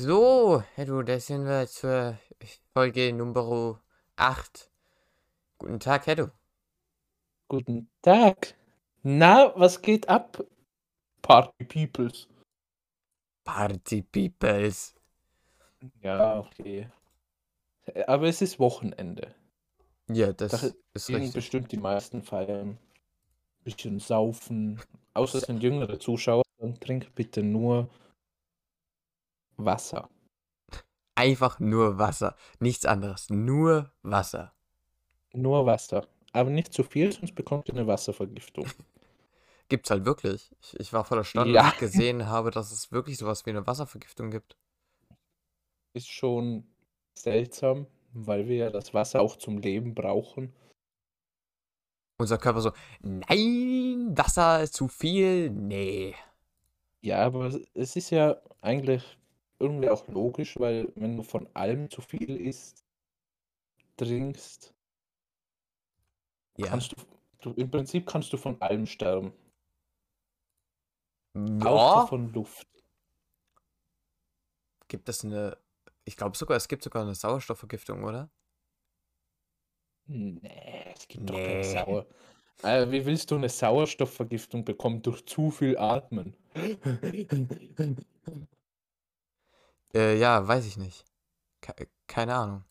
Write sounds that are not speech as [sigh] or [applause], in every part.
So, Herr du, da sind wir zur Folge Nummer 8. Guten Tag, Herr du. Guten Tag. Na, was geht ab? Party Peoples. Party Peoples. Ja, okay. Aber es ist Wochenende. Ja, das Da ist richtig. bestimmt die meisten feiern. Bisschen saufen. Außer es sind jüngere Zuschauer, dann trink bitte nur Wasser. Einfach nur Wasser. Nichts anderes. Nur Wasser. Nur Wasser. Aber nicht zu viel, sonst bekommt ihr eine Wasservergiftung. [laughs] Gibt's halt wirklich. Ich, ich war voll erstaunt, Ja. als ich gesehen habe, dass es wirklich sowas wie eine Wasservergiftung gibt. Ist schon seltsam, weil wir ja das Wasser auch zum Leben brauchen. Unser Körper so, nein, Wasser ist zu viel. Nee. Ja, aber es ist ja eigentlich irgendwie auch logisch, weil wenn du von allem zu viel isst, trinkst, Ja. kannst du, du im Prinzip kannst du von allem sterben. Außer Ja. von Luft. Gibt es eine. Ich glaube sogar, es gibt sogar eine Sauerstoffvergiftung, oder? Nee, es gibt doch keine Nee. Sauer. Äh, wie willst du eine Sauerstoffvergiftung bekommen durch zu viel Atmen? [laughs] Äh, ja, weiß ich nicht. Ke keine Ahnung.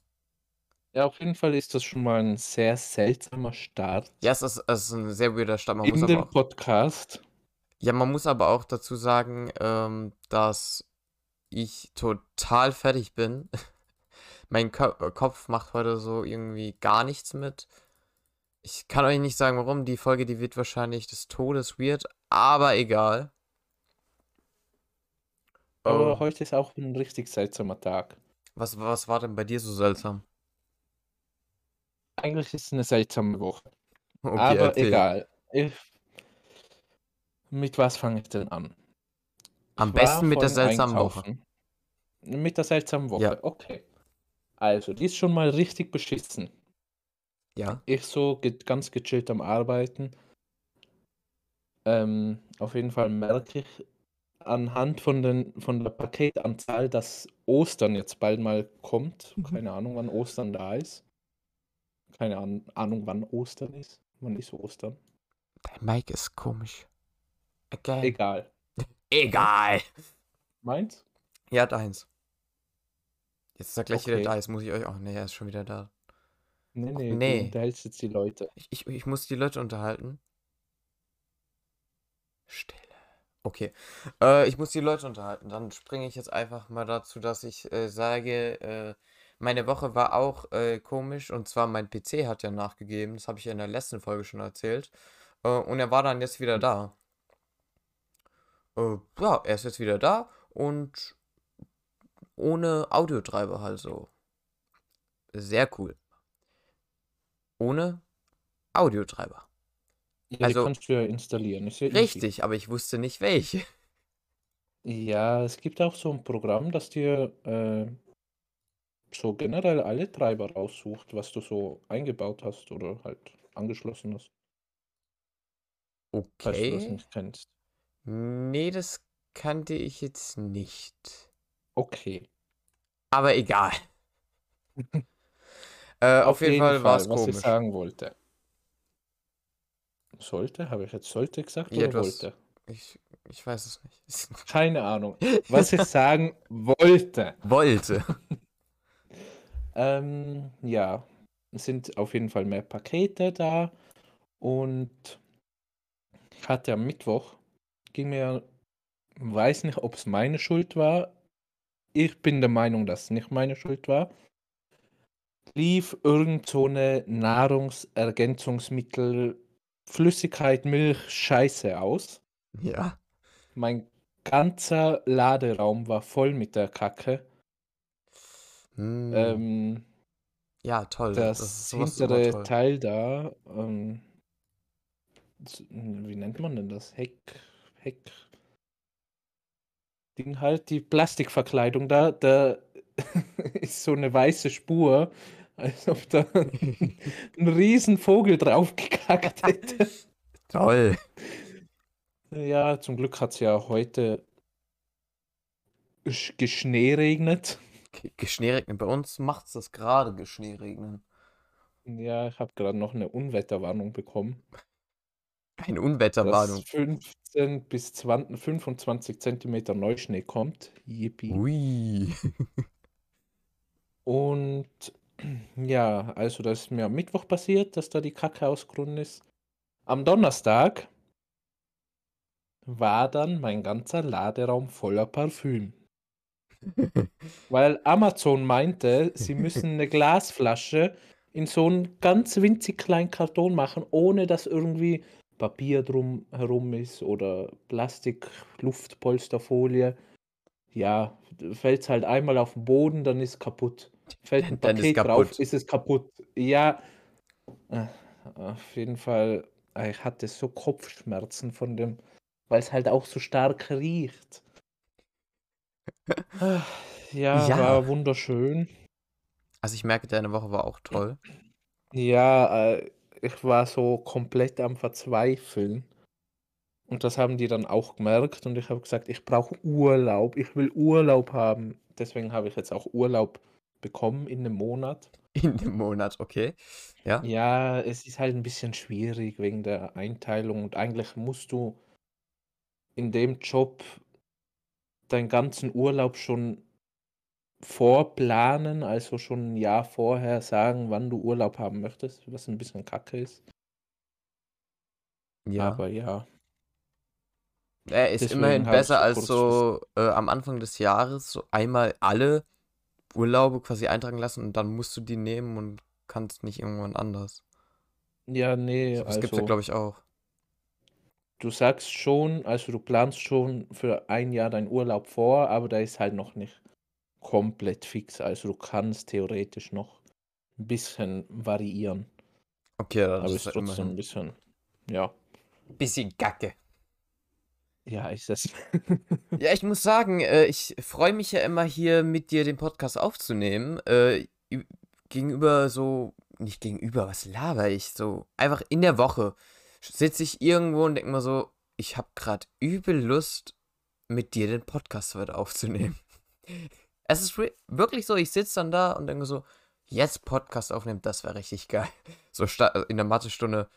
Ja, auf jeden Fall ist das schon mal ein sehr seltsamer Start Ja, es ist, es ist ein sehr weirder Start. Man muss in aber den auch, Podcast. ja, man muss aber auch dazu sagen, ähm, dass ich total fertig bin. [laughs] Mein Ko Kopf macht heute so irgendwie gar nichts mit. Ich kann euch nicht sagen, warum. Die Folge, die wird wahrscheinlich des Todes weird, aber egal. Aber Äh, heute ist auch ein richtig seltsamer Tag. was, was war denn bei dir so seltsam? Eigentlich ist es eine seltsame Woche. Okay, Aber erzähl. egal. Ich, mit was fange ich denn an? Am Ich besten mit der seltsamen Woche. einkaufen. Mit der seltsamen Woche, Ja. okay. Also, die ist schon mal richtig beschissen. Ja. Ich so ge ganz gechillt am Arbeiten. Ähm, auf jeden Fall merke ich anhand von, den, von der Paketanzahl, dass Ostern jetzt bald mal kommt. Mhm. Keine Ahnung, wann Ostern da ist. Keine Ahn- Ahnung, wann Ostern ist. Wann ist Ostern? Dein Mic ist komisch. Again. Egal. Egal. Meins? Ja, deins. Jetzt ist er gleich wieder Okay. da. Jetzt muss ich euch auch. Nee, er ist schon wieder da. Nee, nee, du nee. unterhältst jetzt die Leute. Ich, ich, ich muss die Leute unterhalten. Stille. Okay. Äh, ich muss die Leute unterhalten. Dann springe ich jetzt einfach mal dazu, dass ich äh, sage, äh, meine Woche war auch äh, komisch. Und zwar mein PC hat ja nachgegeben. Das habe ich ja in der letzten Folge schon erzählt. Äh, und er war dann jetzt wieder da. Äh, ja, er ist jetzt wieder da und ohne Audiotreiber halt so. Sehr cool. Ohne Audiotreiber. Ja, die Also- kannst du ja installieren. Ist ja easy. Richtig, aber ich wusste nicht welche. Ja, es gibt auch so ein Programm, das dir äh, so generell alle Treiber raussucht, was du so eingebaut hast oder halt angeschlossen hast, falls du das Okay. nicht kennst. Nee, das kannte ich jetzt nicht. Okay. Aber egal. [laughs] äh, auf, jeden Fall war es was ich komisch. sagen wollte. Sollte? Habe ich jetzt sollte gesagt Ja, oder hast- wollte? Ich, ich weiß es nicht. [laughs] Keine Ahnung. Was ich sagen wollte. [laughs] Wollte. [laughs] Ähm, ja, es sind auf jeden Fall mehr Pakete da und ich hatte am Mittwoch, ging mir, weiß nicht, ob es meine Schuld war. Ich bin der Meinung, dass es nicht meine Schuld war. Lief irgend so eine Nahrungsergänzungsmittel, Flüssigkeit, Milch, Scheiße aus. Ja. Mein ganzer Laderaum war voll mit der Kacke. Hm. Ähm, ja, toll. Das, Das hintere. Teil da, ähm, wie nennt man denn das? Heck, Heck, Ding halt, die Plastikverkleidung da, da [laughs] ist so eine weiße Spur, als ob da ein riesen Vogel drauf gekackt hätte. Toll. Ja, zum Glück hat es ja heute Sch- Geschneeregnet. Ge- Geschneeregnen. Bei uns macht es das gerade Geschneeregnen. Ja, ich habe gerade noch eine Unwetterwarnung bekommen, Eine dass Unwetterwarnung. 15 bis 20, 25 Zentimeter Neuschnee kommt. Yippie. Ui. [laughs] Und ja, also das ist mir am Mittwoch passiert, dass da die Kacke ausgerunnen ist. Am Donnerstag war dann mein ganzer Laderaum voller Parfüm. [laughs] Weil Amazon meinte, sie müssen eine [laughs] Glasflasche in so einen ganz winzig kleinen Karton machen, ohne dass irgendwie Papier drum herum ist oder Plastik, Luftpolsterfolie. Ja, fällt es halt einmal auf den Boden, dann ist kaputt. Fällt ein [laughs] Dann ist Paket kaputt. drauf, ist es kaputt. Ja, äh, auf jeden Fall, äh, ich hatte so Kopfschmerzen von dem, weil es halt auch so stark riecht. Ah, [laughs] Ja, Ja. war wunderschön. Also ich merke, deine Woche war auch toll. Ja, äh, ich war so komplett am Verzweifeln. Und das haben die dann auch gemerkt. Und ich habe gesagt, ich brauche Urlaub. Ich will Urlaub haben. Deswegen habe ich jetzt auch Urlaub bekommen in einem Monat. [laughs] In dem Monat, okay. Ja. Ja, es ist halt ein bisschen schwierig wegen der Einteilung. Und eigentlich musst du in dem Job deinen ganzen Urlaub schon vorplanen, also schon ein Jahr vorher sagen, wann du Urlaub haben möchtest, was ein bisschen kacke ist. Ja. Aber ja, Er ist deswegen immerhin besser als so äh, am Anfang des Jahres so einmal alle Urlaube quasi eintragen lassen und dann musst du die nehmen und kannst nicht irgendwann anders. Ja, nee, Das gibt's ja, also glaube ich, auch. du sagst schon, also du planst schon für ein Jahr deinen Urlaub vor, aber der ist halt noch nicht komplett fix. Also du kannst theoretisch noch ein bisschen variieren. Okay, das Aber ist ja trotzdem ein immerhin. bisschen, ja, Bisschen Gacke. Ja, ist das. Ja, ich muss sagen, äh, ich freue mich ja immer hier mit dir den Podcast aufzunehmen. Äh, gegenüber so, nicht gegenüber, was laber ich? So, einfach in der Woche sitze ich irgendwo und denke mir so, ich habe gerade übel Lust, mit dir den Podcast heute aufzunehmen. [laughs] Es ist wirklich so, ich sitze dann da und denke so, jetzt Podcast aufnehmen, das wäre richtig geil. So sta- in der Mathestunde,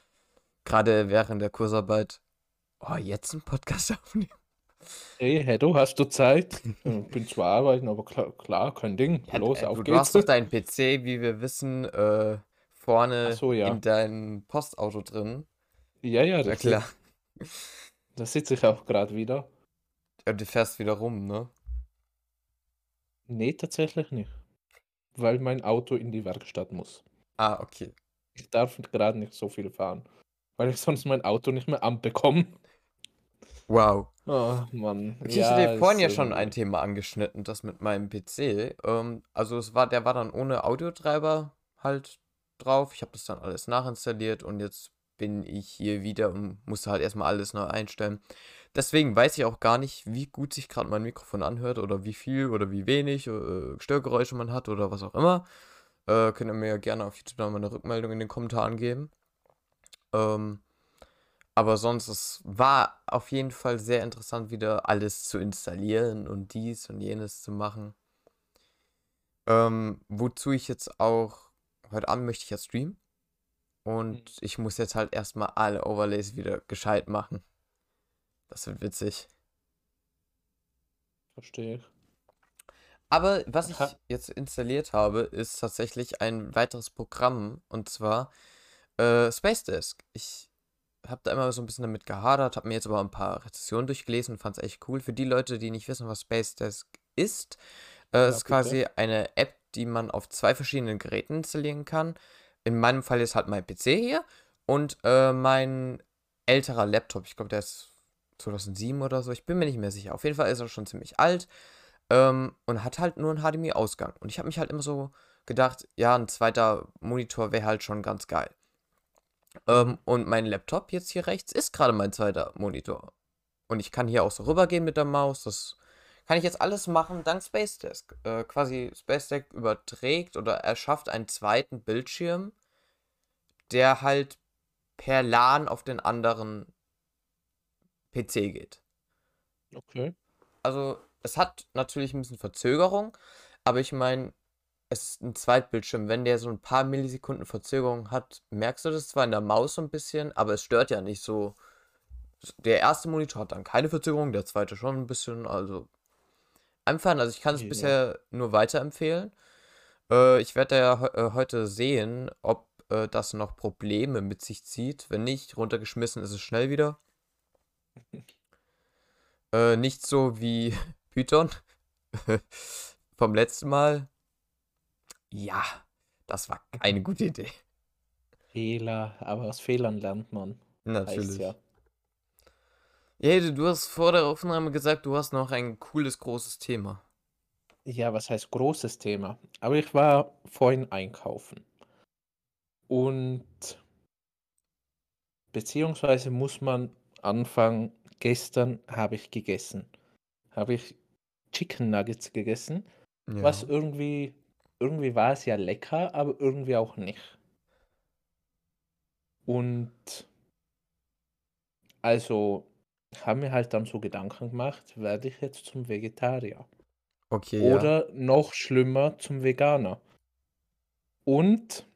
gerade während der Kursarbeit, oh, jetzt einen Podcast [laughs] aufnehmen. Hey, hey, du hast du Zeit? Ich bin zwar arbeiten, aber klar, klar kein Ding. Ja, Los, äh, auf du, du hast geht's. doch deinen PC, wie wir wissen, äh, vorne so, ja. in deinem Postauto drin. Ja, ja, das, klar. [laughs] da sitze ich auch gerade wieder. Ja, du fährst wieder rum, ne? Nee, tatsächlich nicht. Weil mein Auto in die Werkstatt muss. Ah, okay. Ich darf gerade nicht so viel fahren, weil ich sonst mein Auto nicht mehr anbekomme. Wow. Oh Mann. Ich Ja, hatte vorhin ja schon ein Thema angeschnitten, das mit meinem PC. Ähm, also es war, der war dann ohne Audiotreiber halt drauf. Ich habe das dann alles nachinstalliert und jetzt bin ich hier wieder und musste halt erstmal alles neu einstellen. Deswegen weiß ich auch gar nicht, wie gut sich gerade mein Mikrofon anhört oder wie viel oder wie wenig äh, Störgeräusche man hat oder was auch immer. Äh, könnt ihr mir ja gerne auf YouTube dann mal eine Rückmeldung in den Kommentaren geben. Ähm, aber sonst, es war auf jeden Fall sehr interessant, wieder alles zu installieren und dies und jenes zu machen. Ähm, wozu ich jetzt auch, heute Abend möchte ich ja streamen. Und ich muss jetzt halt erstmal alle Overlays wieder gescheit machen. Das wird witzig. Verstehe ich. Aber was ich jetzt installiert habe, ist tatsächlich ein weiteres Programm und zwar äh, Space Desk. Ich habe da immer so ein bisschen damit gehadert, habe mir jetzt aber ein paar Rezensionen durchgelesen und fand es echt cool. Für die Leute, die nicht wissen, was Space Desk ist, äh, Ja, es ist bitte. quasi eine App, die man auf zwei verschiedenen Geräten installieren kann. In meinem Fall ist halt mein PC hier und äh, mein älterer Laptop. Ich glaube, der ist 2007 oder so. Ich bin mir nicht mehr sicher. Auf jeden Fall ist er schon ziemlich alt. Ähm, und hat halt nur einen HDMI-Ausgang. Und ich habe mich halt immer so gedacht, ja, ein zweiter Monitor wäre halt schon ganz geil. Ähm, und mein Laptop jetzt hier rechts ist gerade mein zweiter Monitor. Und ich kann hier auch so rübergehen mit der Maus. Das kann ich jetzt alles machen dank Space Desk. Äh, quasi Space Desk überträgt oder erschafft einen zweiten Bildschirm, der halt per LAN auf den anderen PC geht. Okay. Also es hat natürlich ein bisschen Verzögerung, aber ich meine, es ist ein Zweitbildschirm. Wenn der so ein paar Millisekunden Verzögerung hat, merkst du das zwar in der Maus so ein bisschen, aber es stört ja nicht so. Der erste Monitor hat dann keine Verzögerung, der zweite schon ein bisschen, also einfach, also ich kann es Ja. bisher nur weiterempfehlen. Äh, ich werde ja he- äh, heute sehen, ob äh, das noch Probleme mit sich zieht. Wenn nicht, runtergeschmissen ist es schnell wieder. [laughs] Äh, nicht so wie [laughs] Python [laughs] vom letzten Mal. Ja, das war keine gute Idee. Fehler, aber aus Fehlern lernt man. Natürlich. ja. Ja, du, hast vor der Aufnahme gesagt, du hast noch ein cooles, großes Thema. Ja, was heißt großes Thema? Aber ich war vorhin einkaufen. Und beziehungsweise muss man anfangen, gestern habe ich gegessen. Habe ich Chicken Nuggets gegessen, was Ja. irgendwie, irgendwie war es ja lecker, aber irgendwie auch nicht. Und also haben mir halt dann so Gedanken gemacht, werde ich jetzt zum Vegetarier? Okay, ja. Oder noch schlimmer zum Veganer. Und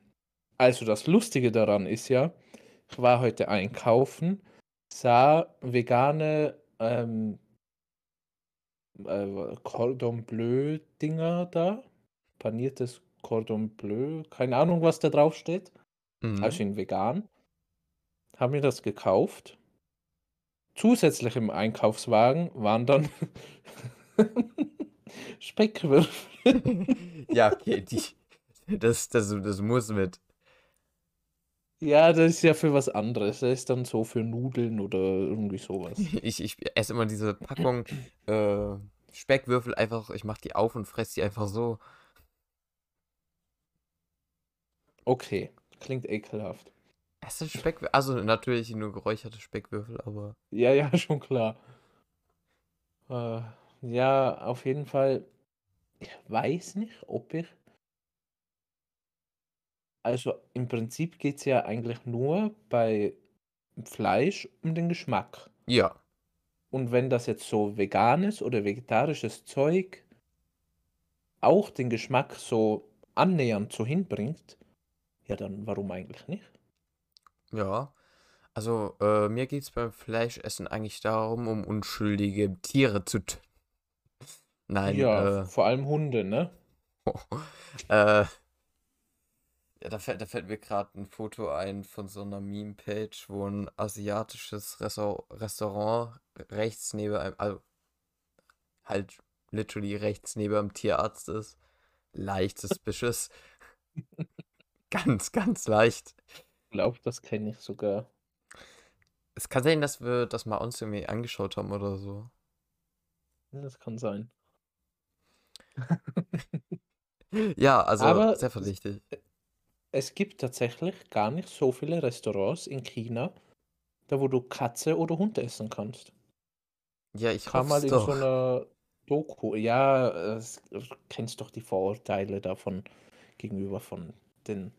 also das Lustige daran ist ja, ich war heute einkaufen, sah vegane ähm, äh, Cordon Bleu Dinger da, paniertes Cordon Bleu, keine Ahnung, was da drauf steht, also Mhm. in vegan, haben mir das gekauft. Zusätzlich im Einkaufswagen waren dann [laughs] Speckwürfel. [laughs] Ja, okay, die, das, das, das muss mit. Ja, das ist ja für was anderes. Das ist dann so für Nudeln oder irgendwie sowas. [laughs] Ich, ich esse immer diese Packung äh, Speckwürfel einfach, ich mache die auf und fresse die einfach so. Okay, klingt ekelhaft. Es sind Speckwürfel, also natürlich nur geräucherte Speckwürfel, aber Ja, ja, [laughs] schon klar. Äh, ja, auf jeden Fall. Ich weiß nicht, ob ich. Also im Prinzip geht es ja eigentlich nur bei Fleisch um den Geschmack. ja. Und wenn das jetzt so veganes oder vegetarisches Zeug auch den Geschmack so annähernd so hinbringt, ja, dann warum eigentlich nicht? Ja. Also, äh, mir geht es beim Fleischessen eigentlich darum, um unschuldige Tiere zu töten. Nein, Ja, äh, vor allem Hunde, ne? [laughs] äh, ja, da fällt, da fällt mir gerade ein Foto ein von so einer Meme-Page, wo ein asiatisches Ressau Restaurant rechts neben einem, also halt literally rechts neben einem Tierarzt ist. Leicht suspicious. [laughs] Ganz, ganz leicht. Ich glaube, das kenne ich sogar. Es kann sein, dass wir das mal uns irgendwie angeschaut haben oder so. Das kann sein. Ja, also Aber sehr verdächtig. es gibt tatsächlich gar nicht so viele Restaurants in China, da wo du Katze oder Hund essen kannst. Ja, ich Kam mal es in so doch. einer Doku. Ja, du kennst doch die Vorurteile davon gegenüber von den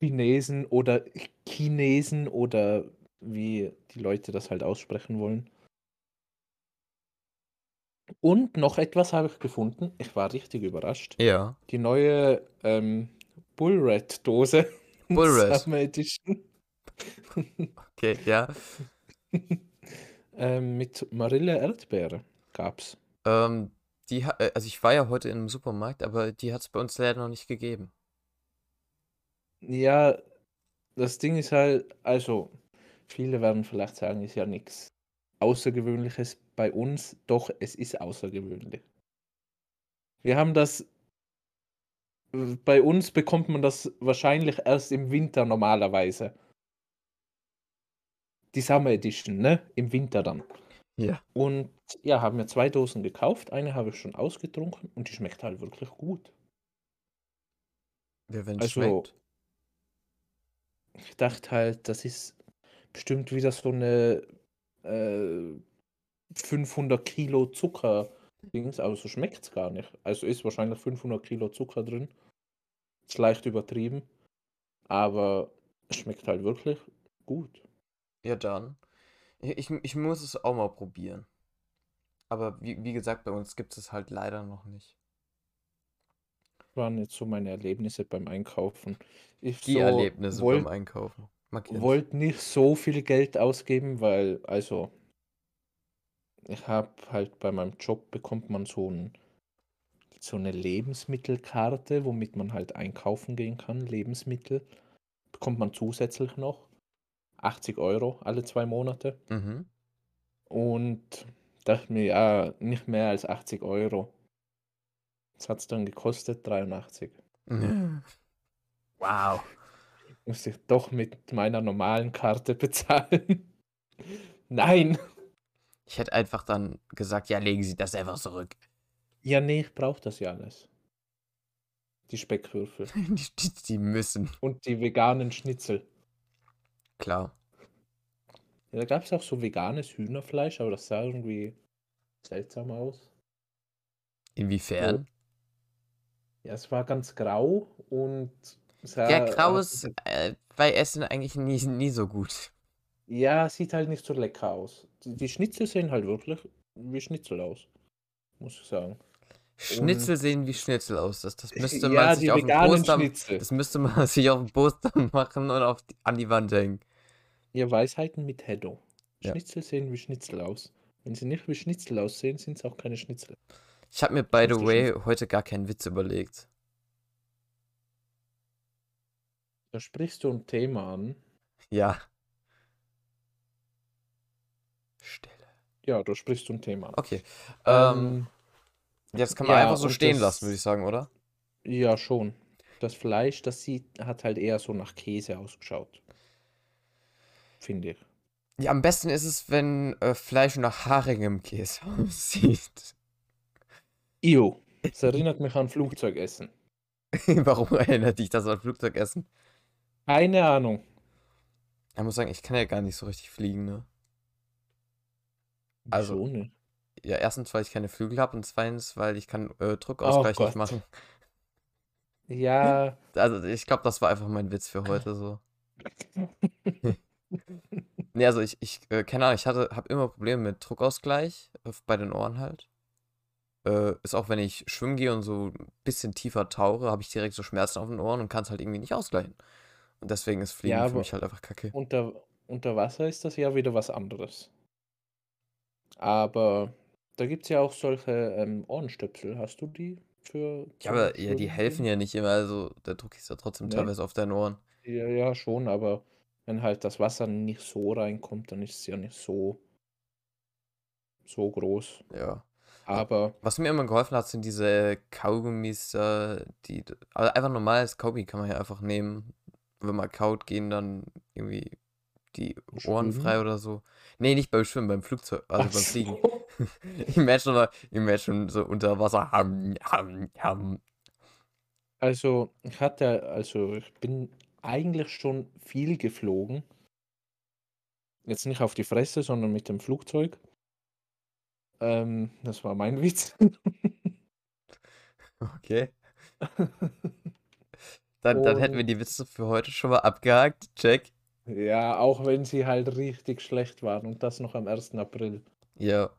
Chinesen oder Chinesen oder wie die Leute das halt aussprechen wollen. Und noch etwas habe ich gefunden. Ich war richtig überrascht. Ja. Die neue ähm, Bullred-Dose. [laughs] Bullred. Summer Edition. Okay, ja. [laughs] ähm, mit Marille Erdbeere gab's. Ähm, die, äh, also ich war ja heute im Supermarkt, aber die hat es bei uns leider noch nicht gegeben. Ja, das Ding ist halt, also, viele werden vielleicht sagen, ist ja nichts Außergewöhnliches bei uns, doch es ist außergewöhnlich. Wir haben das, bei uns bekommt man das wahrscheinlich erst im Winter normalerweise. Die Summer Edition, ne? Im Winter dann. Ja. Und ja, haben wir zwei Dosen gekauft. Eine habe ich schon ausgetrunken und die schmeckt halt wirklich gut. Ja, wenn es Also, schmeckt. Ich dachte halt, das ist bestimmt wieder so eine äh, 500 Kilo Zucker Dings, aber so schmeckt es gar nicht. Also ist wahrscheinlich 500 Kilo Zucker drin. Ist leicht übertrieben, aber es schmeckt halt wirklich gut. Ja, dann. Ich, ich, muss es auch mal probieren. Aber wie, wie gesagt, bei uns gibt es halt leider noch nicht. Waren jetzt so meine Erlebnisse beim Einkaufen. Ich Die so Erlebnisse wollt, beim Einkaufen. Kennt's. wollte nicht so viel Geld ausgeben, weil, also, ich habe halt bei meinem Job bekommt man so ein, so eine Lebensmittelkarte, womit man halt einkaufen gehen kann. Lebensmittel bekommt man zusätzlich noch. 80 Euro alle zwei Monate. Mhm. Und dachte mir, ja, nicht mehr als 80 Euro. Das hat es dann gekostet, 83. Wow. Musste ich doch mit meiner normalen Karte [laughs] bezahlen. Nein. Ich hätte einfach dann gesagt, ja, legen Sie das einfach zurück. Ja, nee, ich brauche das ja alles. Die Speckwürfel [laughs] Die, die, die müssen. und die veganen Schnitzel. Klar. Ja, da gab es auch so veganes Hühnerfleisch, aber das sah irgendwie seltsam aus. Inwiefern? Ja, es war ganz grau und sah, Ja, grau ist äh, bei Essen eigentlich nie, nie so gut. Ja, sieht halt nicht so lecker aus. Die, die Schnitzel sehen halt wirklich wie Schnitzel aus, muss ich sagen. Schnitzel sehen wie Schnitzel aus. Das, das [laughs] müsste ja, man sich auf dem Poster. Schnitzel. Das müsste man [laughs] sich auf dem Poster machen und auf die, an die Wand hängen. Ja, Weisheiten mit Heddo. Ja. Schnitzel sehen wie Schnitzel aus. Wenn sie nicht wie Schnitzel aussehen, sind es auch keine Schnitzel. Ich habe mir, by the way, heute gar keinen Witz überlegt. Da sprichst du ein Thema an. Ja. Stille. Ja, da sprichst du ein Thema an. Okay. Ähm, jetzt kann man ja, einfach so stehen das- lassen, würde ich sagen, oder? Ja, schon. Das Fleisch, das sieht, hat halt eher so nach Käse ausgeschaut. Finde ich. Ja, am besten ist es, wenn äh, Fleisch nach haarigem Käse [laughs] aussieht. Io. [laughs] Das erinnert mich an Flugzeugessen. [laughs] Warum erinnert dich das an Flugzeugessen? Keine Ahnung. Ich muss sagen, ich kann ja gar nicht so richtig fliegen, ne? Also- Wieso nicht? Ja, erstens, weil ich keine Flügel habe und zweitens, weil ich kann äh, Druckausgleich nicht Gott. machen. Ja, [laughs] Also ich glaube, das war einfach mein Witz für heute so. Nee, also ich, ich äh, keine Ahnung, ich hatte, habe immer Probleme mit Druckausgleich äh, bei den Ohren halt. Äh, ist auch wenn ich schwimmen gehe und so ein bisschen tiefer tauche, habe ich direkt so Schmerzen auf den Ohren und kann es halt irgendwie nicht ausgleichen. Und deswegen ist Fliegen Ja, für mich halt einfach kacke. unter, unter Wasser ist das ja wieder was anderes. Aber da gibt es ja auch solche ähm, Ohrenstöpsel. Hast du die für Ja, aber ja, die helfen ja nicht immer, also der Druck ist ja trotzdem Nee. teilweise auf deinen Ohren. Ja, ja, schon, aber wenn halt das Wasser nicht so reinkommt, dann ist es ja nicht so, so groß. Ja. Aber Was mir immer geholfen hat, sind diese Kaugummis, äh, die, also einfach normales Kaugummi kann man ja einfach nehmen. Wenn man kaut, gehen dann irgendwie die Ohren Schwimmen? frei oder so. Nee, nicht beim Schwimmen, beim Flugzeug, also Ach beim Fliegen. so. [laughs] Imagine, imagine so unter Wasser. Ham, ham, ham. Also, ich hatte, also ich bin eigentlich schon viel geflogen. Jetzt nicht auf die Fresse, sondern mit dem Flugzeug. Ähm, das war mein [laughs] Witz. Okay. [laughs] Dann, dann hätten wir die Witze für heute schon mal abgehakt. Check. Ja, auch wenn sie halt richtig schlecht waren und das noch am 1. April. Ja.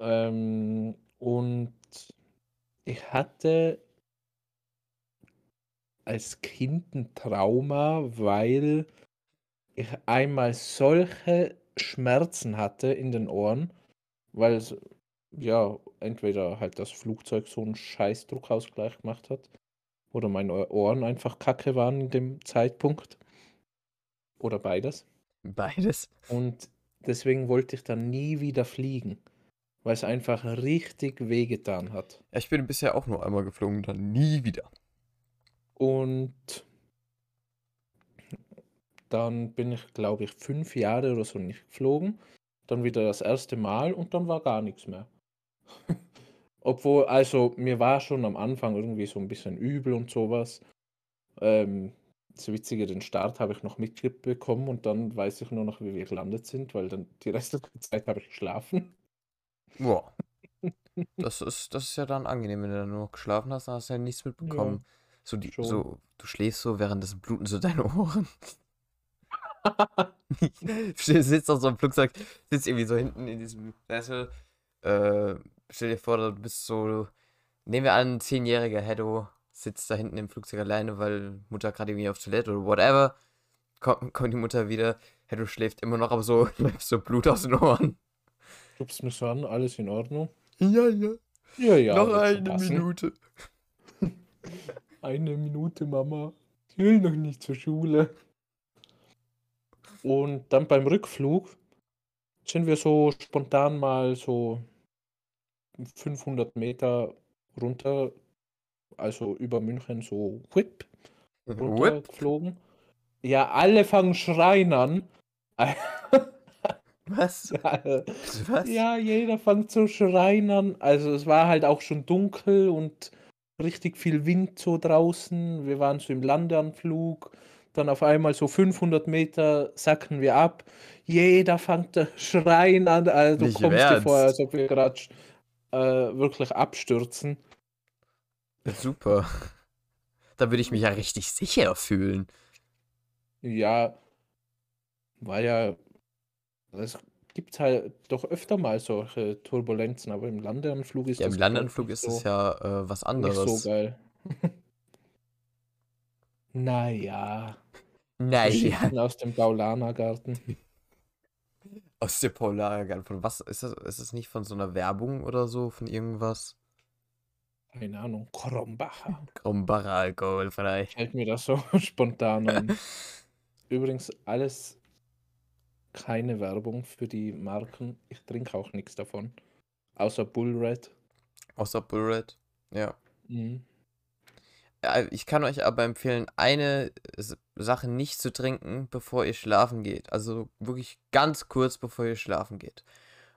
Ähm, und ich hatte als Kind ein Trauma, weil ich einmal solche Schmerzen hatte in den Ohren, weil es, ja, entweder halt das Flugzeug so einen scheiß Druckausgleich gemacht hat oder meine Ohren einfach kacke waren in dem Zeitpunkt. Oder beides. Beides. Und deswegen wollte ich dann nie wieder fliegen, weil es einfach richtig wehgetan hat. Ja, ich bin bisher auch nur einmal geflogen, dann nie wieder. Und dann bin ich, glaube ich, fünf Jahre oder so nicht geflogen. Dann wieder das erste Mal und dann war gar nichts mehr. [laughs] Obwohl, also mir war schon am Anfang irgendwie so ein bisschen übel und sowas. Ähm, das Witzige, den Start habe ich noch mitbekommen und dann weiß ich nur noch, wie wir gelandet sind, weil dann die restliche Zeit habe ich geschlafen. Boah. [laughs] Das ist, das ist ja dann angenehm, wenn du dann nur noch geschlafen hast, dann hast du ja nichts mitbekommen. so, die, schon. so, du schläfst so, währenddessen bluten so deine Ohren. [laughs] sitzt auf so einem Flugzeug, sitzt irgendwie so hinten in diesem, weißt du, äh, stell dir vor, du bist so, nehmen wir an, ein Zehnjähriger, hey, du sitzt da hinten im Flugzeug alleine, weil Mutter gerade irgendwie auf Toilette oder whatever. Kommt, kommt die Mutter wieder, hey, du schläft immer noch, aber so, [laughs] so Blut aus den Ohren. Schubst mich so an, alles in Ordnung? Ja, ja. Ja, ja. noch eine passen. Minute. [laughs] Eine Minute, Mama. Ich will noch nicht zur Schule. Und dann beim Rückflug sind wir so spontan mal so 500 Meter runter, also über München so whip, Whip? runtergeflogen. Ja, alle fangen schreien an. Was? [laughs] Was? Ja, jeder fängt zu schreien an. Also es war halt auch schon dunkel und richtig viel Wind so draußen. Wir waren so im Landeanflug. Dann auf einmal so 500 Meter sacken wir ab. Jeder fängt schreien an. Also du Nicht kommst dir vor, als ob wir gerade äh, wirklich abstürzen. Super. Da würde ich mich ja richtig sicher fühlen. Ja, war ja, es gibt halt doch öfter mal solche Turbulenzen, aber im Landeanflug ist Ja, im das, ich, Landeanflug nicht ist es so, ja äh, was nicht anderes. so geil. [laughs] Naja, Naja, Geschichten aus dem Paulanergarten. [laughs] aus der Polargarten. Von was ist das? Ist das nicht von so einer Werbung oder so? Von irgendwas? Keine Ahnung, Krombacher. [laughs] Krombacher alkoholfrei. Fällt mir das so [laughs] spontan ein. [laughs] Übrigens, alles keine Werbung für die Marken. Ich trinke auch nichts davon. Außer Bull Red. Außer Bullred. Ja. Mhm. Ja, Ich kann euch aber empfehlen, eine S- Sache nicht zu trinken, bevor ihr schlafen geht. Also wirklich ganz kurz, bevor ihr schlafen geht.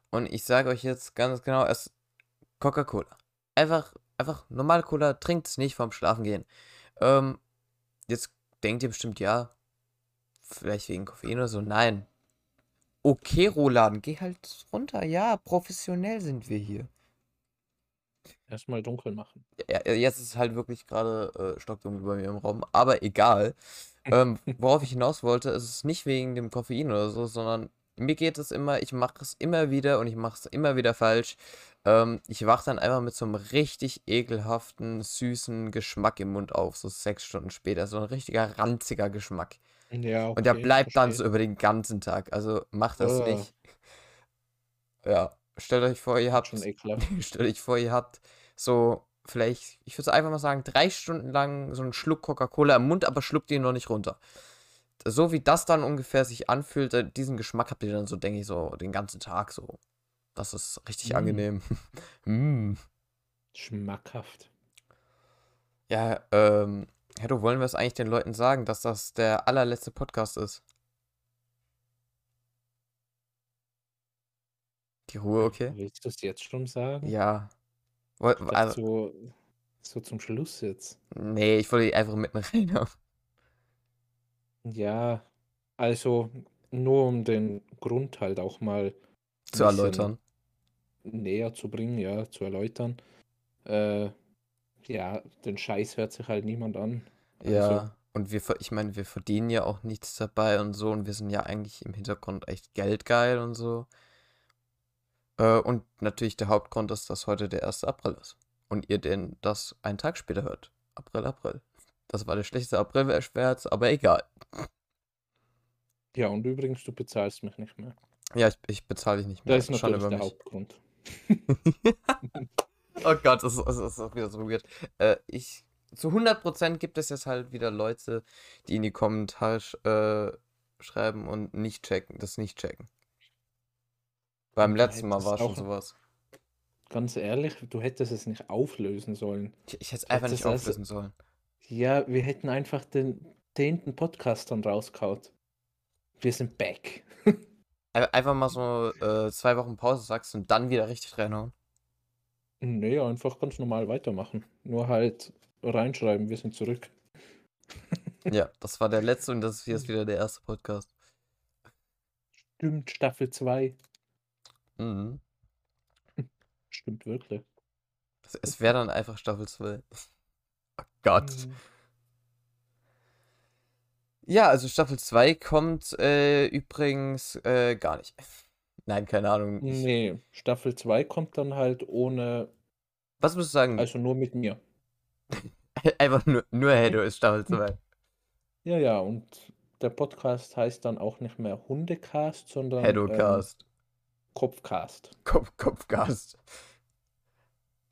Und ich sage euch jetzt ganz genau, es Coca-Cola. Einfach, einfach normal Cola, trinkt es nicht vorm Schlafen gehen. Ähm, jetzt denkt ihr bestimmt, ja, vielleicht wegen Koffein oder so. Nein. Okay, Roland, geh halt runter. Ja, professionell sind wir hier. Erstmal dunkel machen. Ja, jetzt ist halt wirklich gerade äh, stockdunkel bei mir im Raum, aber egal. Ähm, worauf ich hinaus wollte, ist es nicht wegen dem Koffein oder so, sondern mir geht es immer, ich mache es immer wieder und ich mache es immer wieder falsch. Ähm, ich wach dann einfach mit so einem richtig ekelhaften, süßen Geschmack im Mund auf, so sechs Stunden später. So ein richtiger ranziger Geschmack. Ja, Und der okay, bleibt dann so über den ganzen Tag. Also macht das Ah. nicht. Ja, stellt euch vor, ihr habt Schon ekelhaft. [laughs] Stellt euch vor, ihr habt so vielleicht, ich würde einfach mal sagen, drei Stunden lang so einen Schluck Coca-Cola im Mund, aber schluckt ihn noch nicht runter. So wie das dann ungefähr sich anfühlt, äh, diesen Geschmack habt ihr dann so, denke ich, so den ganzen Tag so. Das ist richtig Mm. angenehm. [laughs] mm. Schmackhaft. Ja, ähm, Heddo, wollen wir es eigentlich den Leuten sagen, dass das der allerletzte Podcast ist? Die Ruhe, okay? Willst du es jetzt schon sagen? Ja. Dachte Also, so, so zum Schluss jetzt. nee, ich wollte einfach mitten [laughs] rein. Ja, also nur um den Grund halt auch mal zu erläutern. näher zu bringen, ja, zu erläutern. Äh, ja, den Scheiß hört sich halt niemand an. Also, Ja, und wir, ich meine, wir verdienen ja auch nichts dabei und so und wir sind ja eigentlich im Hintergrund echt geldgeil und so. Äh, und natürlich der Hauptgrund ist, dass heute der 1. April ist und ihr den das einen Tag später hört. April, April. Das war der schlechteste April-Scherz, aber egal. ja, und übrigens, du bezahlst mich nicht mehr. Ja, ich, ich bezahle dich nicht mehr. Das ist Schande natürlich der. Hauptgrund. [laughs] Oh Gott, das ist, das ist auch wieder so weird. Äh, ich, zu 100% gibt es jetzt halt wieder Leute, die in die Kommentare äh, schreiben und nicht checken, das nicht checken. Beim letzten Mal war schon sowas. Ganz ehrlich, du hättest es nicht auflösen sollen. Ich, ich hätte es einfach nicht es also- auflösen sollen. Ja, wir hätten einfach den zehnten Podcast dann rauskaut. Wir sind back. [laughs] Ein- Einfach mal so äh, zwei Wochen Pause sagst und dann wieder richtig reinhauen. Nee, einfach ganz normal weitermachen. Nur halt reinschreiben, wir sind zurück. [laughs] Ja, das war der letzte und das ist jetzt wieder der erste Podcast. Stimmt, Staffel 2. Mhm. Stimmt wirklich. Es, wäre dann einfach Staffel 2. [laughs] Oh Gott. Mhm. Ja, also Staffel 2 kommt äh, übrigens äh, gar nicht. [laughs] Nein, keine Ahnung. Ich, Nee, Staffel 2 kommt dann halt ohne, was würdest du sagen? also nur mit mir. [laughs] Einfach nur, nur Hedo ist Staffel 2. Ja, ja, und der Podcast heißt dann auch nicht mehr Hundecast, sondern ähm, Hedocast. Kopfcast. Kopf, Kopfcast.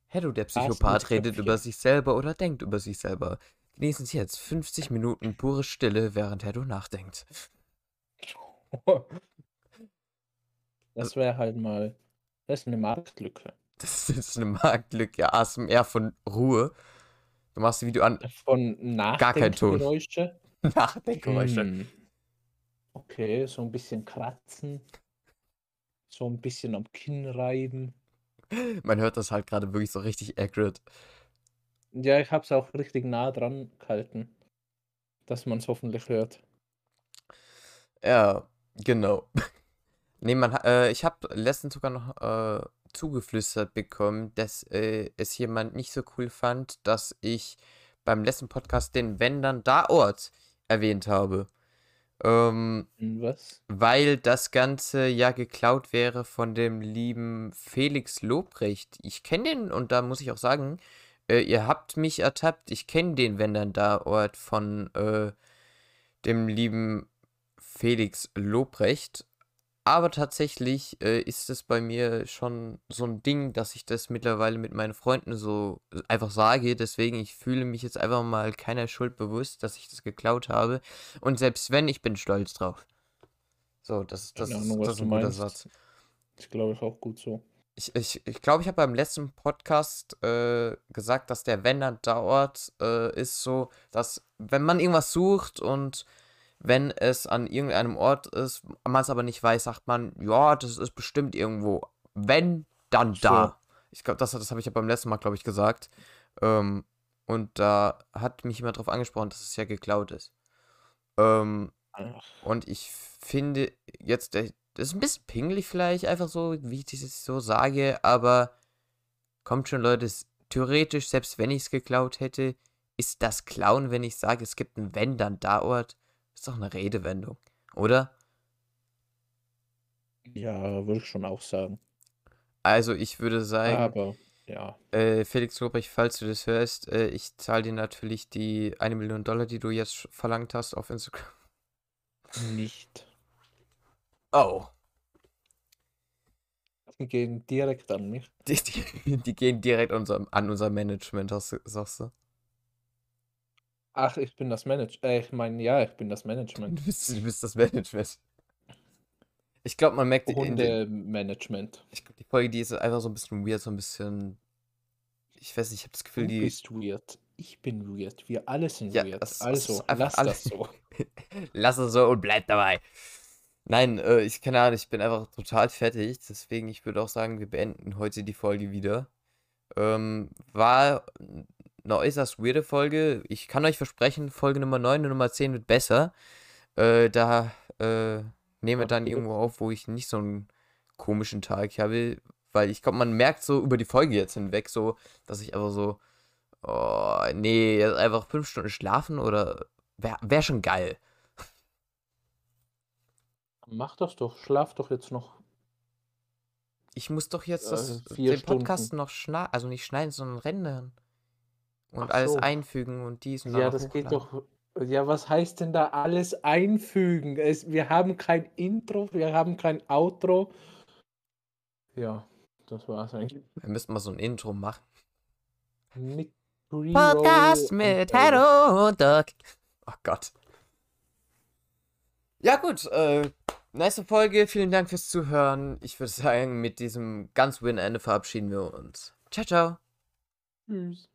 Hedo, der Psychopath, redet über sich selber oder denkt über sich selber. Genießen Sie jetzt 50 Minuten pure Stille, während Hedo nachdenkt. [laughs] Das wäre halt mal, das ist eine Marktlücke. Das ist eine Marktlücke. ASMR von Ruhe. Du machst ein Video an Von Gar kein Ton. Nachdenkgeräusche. [laughs] Nachdenkgeräusche. Hm. Okay, so ein bisschen kratzen. So ein bisschen am Kinn reiben. Man hört das halt gerade wirklich so richtig accurate. Ja, ich habe es auch richtig nah dran gehalten, dass man es hoffentlich hört. Ja, genau. [laughs] Nee, man, äh, ich habe letztens sogar noch äh, zugeflüstert bekommen, dass äh, es jemand nicht so cool fand, dass ich beim letzten Podcast den Wenn dann da Ort erwähnt habe. Ähm, Hm, Was? weil das Ganze ja geklaut wäre von dem lieben Felix Lobrecht. Ich kenne den und da muss ich auch sagen, äh, ihr habt mich ertappt. Ich kenne den Wenn dann da Ort von äh, dem lieben Felix Lobrecht. Aber tatsächlich äh, ist es bei mir schon so ein Ding, dass ich das mittlerweile mit meinen Freunden so einfach sage. Deswegen, ich fühle mich jetzt einfach mal keiner Schuld bewusst, dass ich das geklaut habe. Und selbst wenn, ich bin stolz drauf. So, das, das, Keine ist, Ahnung, das ist ein guter meinst. Satz. Ich glaube, ich auch gut so. Ich glaube, ich, ich, glaub, ich habe beim letzten Podcast äh, gesagt, dass der Wenn dann dauert, äh, ist so, dass wenn man irgendwas sucht und wenn es an irgendeinem Ort ist, man es aber nicht weiß, sagt man, ja, das ist bestimmt irgendwo. Wenn, dann So. da. Ich glaube, das, das habe ich ja beim letzten Mal, glaube ich, gesagt. Ähm, und da hat mich jemand drauf angesprochen, dass es ja geklaut ist. Ähm, und ich finde jetzt, der- das ist ein bisschen pingelig vielleicht, einfach so, wie ich das so sage, aber kommt schon, Leute, theoretisch, selbst wenn ich es geklaut hätte, ist das Klauen, wenn ich sage, es gibt einen Wenn, dann da Ort, ist doch eine Redewendung, oder? ja, würde ich schon auch sagen. Also ich würde sagen, Aber ja, äh, Felix Lobrecht, falls du das hörst, äh, ich zahle dir natürlich die eine Million Dollar, die du jetzt verlangt hast auf Instagram. nicht. Oh. Die gehen direkt an mich. Die, die, die gehen direkt unser, an unser Management, hast sagst du? Ach, ich bin das Management. Äh, ich meine, ja, ich bin das Management. Du bist, du bist das Management. Ich glaube, man merkt in der, Hundemanagement. ich glaub, die Folge, die ist einfach so ein bisschen weird, so ein bisschen. Ich weiß nicht, ich habe das Du Gefühl, die. bist weird. Ich bin weird. Wir alle sind Ja, weird. das- das Also, ist einfach lass alles- das so. [laughs] Lass es so und bleib dabei. Nein, äh, ich keine Ahnung, ich bin einfach total fertig. Deswegen, ich würde auch sagen, wir beenden heute die Folge wieder. Ähm, war eine äußerst weirde Folge. Ich kann euch versprechen, Folge Nummer 9 und Nummer 10 wird besser. Äh, da äh, nehmen wir dann irgendwo auf, wo ich nicht so einen komischen Tag habe. Weil ich glaube, man merkt so über die Folge jetzt hinweg so, dass ich einfach so, oh, nee, jetzt einfach fünf Stunden schlafen oder wäre wär schon geil. Mach das doch. Schlaf doch jetzt noch. Ich muss doch jetzt das, Äh, den Podcast Stunden. noch schneiden, also nicht schneiden, sondern rendern. Und Ach alles so. einfügen und dies und Ja, das geht doch. Ja, was heißt denn da alles einfügen? Es, wir haben kein Intro, wir haben kein Outro. Ja, das war's eigentlich. Wir müssten mal so ein Intro machen. Mit Podcast mit Hello und Doc. Oh Gott. Ja gut, äh, nächste Folge. Vielen Dank fürs Zuhören. Ich würde sagen, mit diesem ganz Win-Ende verabschieden wir uns. Ciao, ciao. Tschüss.